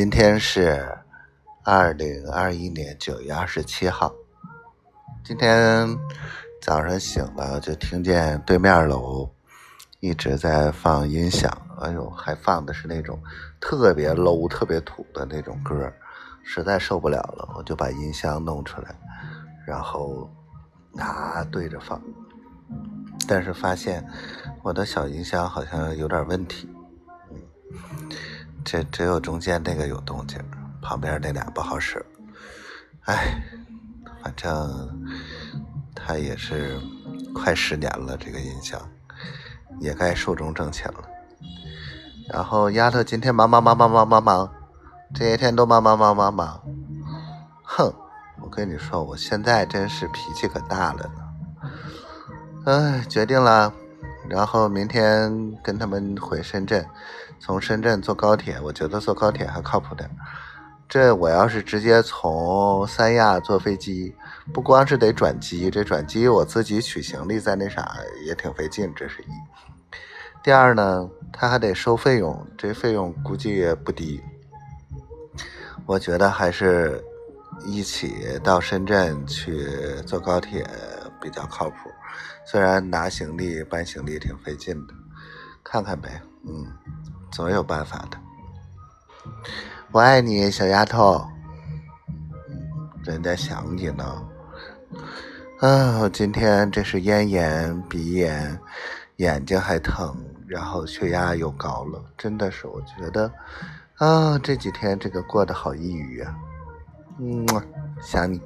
今天是二零二一年九月二十七号。今天早上醒了，就听见对面楼一直在放音响，哎呦，还放的是那种特别 low、特别土的那种歌，实在受不了了，我就把音箱弄出来，然后啊对着放，但是发现我的小音箱好像有点问题。这只有中间那个有动静，旁边那俩不好使。哎，反正他也是快十年了，这个音箱也该寿终正寝了。然后丫头今天忙忙忙忙忙忙忙，这些天都忙忙忙忙忙。哼，我跟你说，我现在真是脾气可大了呢。哎，决定了。然后明天跟他们回深圳，从深圳坐高铁，我觉得坐高铁还靠谱点。这我要是直接从三亚坐飞机，不光是得转机，这转机我自己取行李在那啥也挺费劲，这是一。第二呢，他还得收费用，这费用估计也不低。我觉得还是一起到深圳去坐高铁比较靠谱。虽然拿行李搬行李挺费劲的，看看呗，嗯，总有办法的。我爱你，小丫头，人家想你呢。啊，今天这是咽炎、鼻炎，眼睛还疼，然后血压又高了，真的是，我觉得啊，这几天这个过得好抑郁啊。嗯，想你。